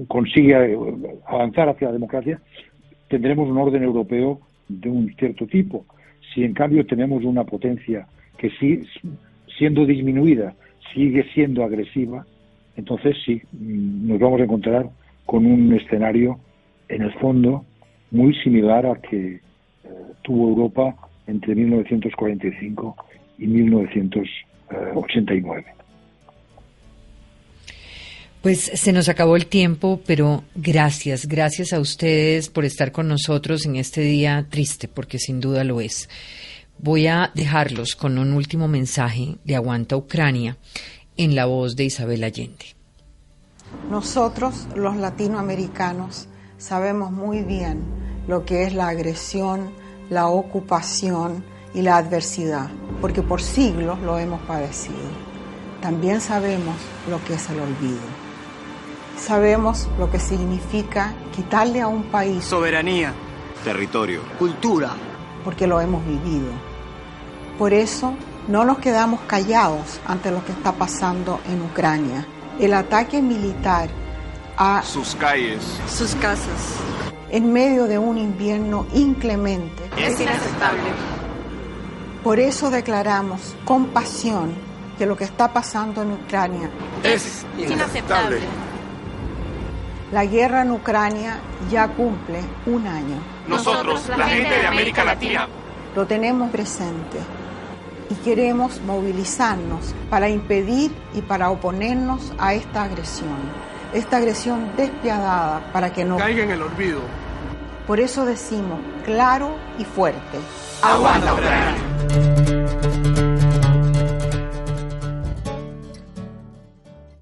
consigue avanzar hacia la democracia, tendremos un orden europeo de un cierto tipo. Si en cambio tenemos una potencia que sí siendo disminuida, sigue siendo agresiva, entonces sí, mm, nos vamos a encontrar con un escenario, en el fondo, muy similar al que eh, tuvo Europa entre 1945 y 1989. Pues se nos acabó el tiempo, pero gracias, gracias a ustedes por estar con nosotros en este día triste, porque sin duda lo es. Voy a dejarlos con un último mensaje de Aguanta Ucrania en la voz de Isabel Allende. Nosotros, los latinoamericanos, sabemos muy bien lo que es la agresión, la ocupación y la adversidad, porque por siglos lo hemos padecido. También sabemos lo que es el olvido. Sabemos lo que significa quitarle a un país soberanía, territorio, cultura, porque lo hemos vivido. Por eso no nos quedamos callados ante lo que está pasando en Ucrania. El ataque militar a sus calles, sus casas, en medio de un invierno inclemente es inaceptable. Por eso declaramos con pasión que lo que está pasando en Ucrania es inaceptable. La guerra en Ucrania ya cumple un año. Nosotros, la gente de América Latina, lo tenemos presente y queremos movilizarnos para impedir y para oponernos a esta agresión, esta agresión despiadada para que no caiga en el olvido. Por eso decimos claro y fuerte. ¡Aguanta Ucrania!